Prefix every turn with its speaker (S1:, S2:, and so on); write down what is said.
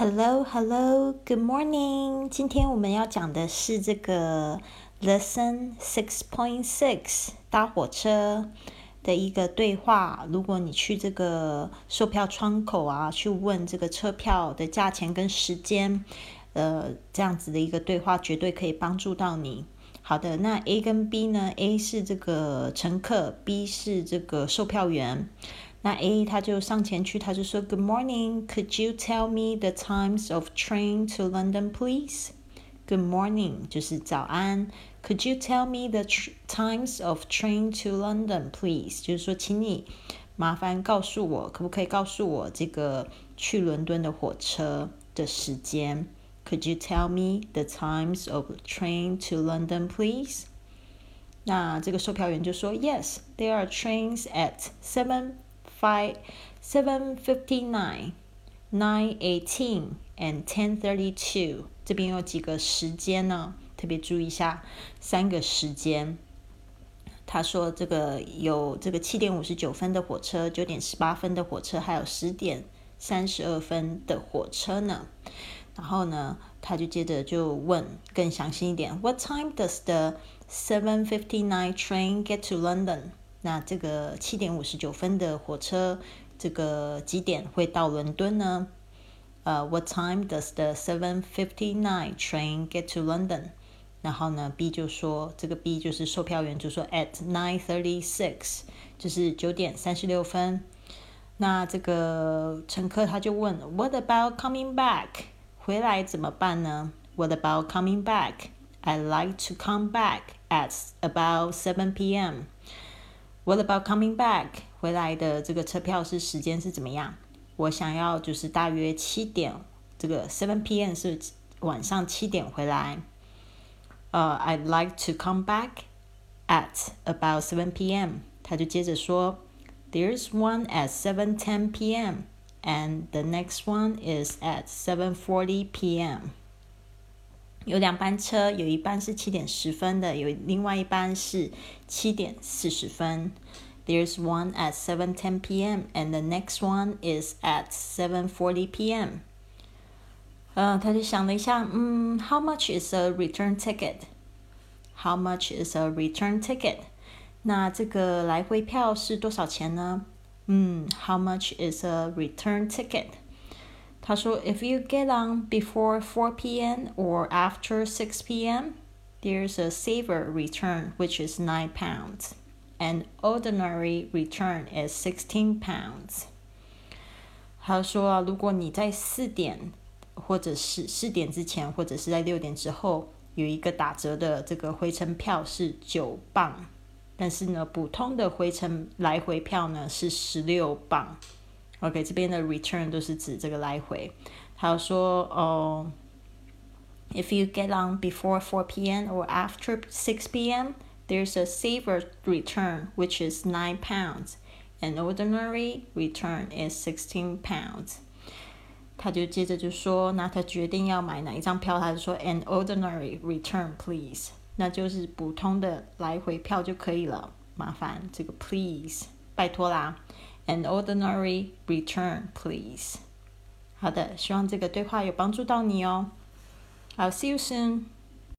S1: Hello, hello, good morning。今天我们要讲的是这个 Lesson Six Point Six 搭火车的一个对话。如果你去这个售票窗口啊，去问这个车票的价钱跟时间，呃，这样子的一个对话绝对可以帮助到你。好的，那 A 跟 B 呢？A 是这个乘客，B 是这个售票员。那 A 他就上前去，他就说：“Good morning, could you tell me the times of train to London, please? Good morning，就是早安。Could you tell me the times of train to London, please？就是说，请你麻烦告诉我，可不可以告诉我这个去伦敦的火车的时间？Could you tell me the times of train to London, please？那这个售票员就说：“Yes, there are trains at seven。” five, seven fifty nine, nine eighteen and ten thirty two。这边有几个时间呢？特别注意一下，三个时间。他说这个有这个七点五十九分的火车，九点十八分的火车，还有十点三十二分的火车呢。然后呢，他就接着就问更详细一点：What time does the seven fifty nine train get to London？那这个七点五十九分的火车，这个几点会到伦敦呢？呃，What time does the seven fifty nine train get to London？然后呢，B 就说，这个 B 就是售票员就说，at nine thirty six，就是九点三十六分。那这个乘客他就问，What about coming back？回来怎么办呢？What about coming back？I like to come back at about seven p.m. What about coming back？回来的这个车票是时间是怎么样？我想要就是大约七点，这个 seven p.m. 是晚上七点回来。呃，I'd like to come back at about seven p.m. 他就接着说，There's one at seven ten p.m. and the next one is at seven forty p.m. 有两班车，有一班是七点十分的，有另外一班是七点四十分。There's one at 7:10 p.m. and the next one is at 7:40 p.m. 呃，他就想了一下，嗯，How much is a return ticket? How much is a return ticket? 那这个来回票是多少钱呢？嗯，How much is a return ticket? 他说，If you get on before 4 p.m. or after 6 p.m., there's a saver return which is 9 pounds. An ordinary return is 16 pounds. 他说啊，如果你在四点或者是四点之前，或者是在六点之后，有一个打折的这个回程票是九磅，但是呢，普通的回程来回票呢是十六磅。 OK，这边的 return 都是指这个来回。还有说，哦，if you get on before 4 p.m. or after 6 p.m., there's a saver return which is 9 pounds. An ordinary return is 16 pounds. 他就接着就说，那他决定要买哪一张票，他就说 an ordinary return please，那就是普通的来回票就可以了。麻烦这个 please，拜托啦。 An ordinary return, please. 好的，希望这个对话有帮助到你哦。I'll see you soon.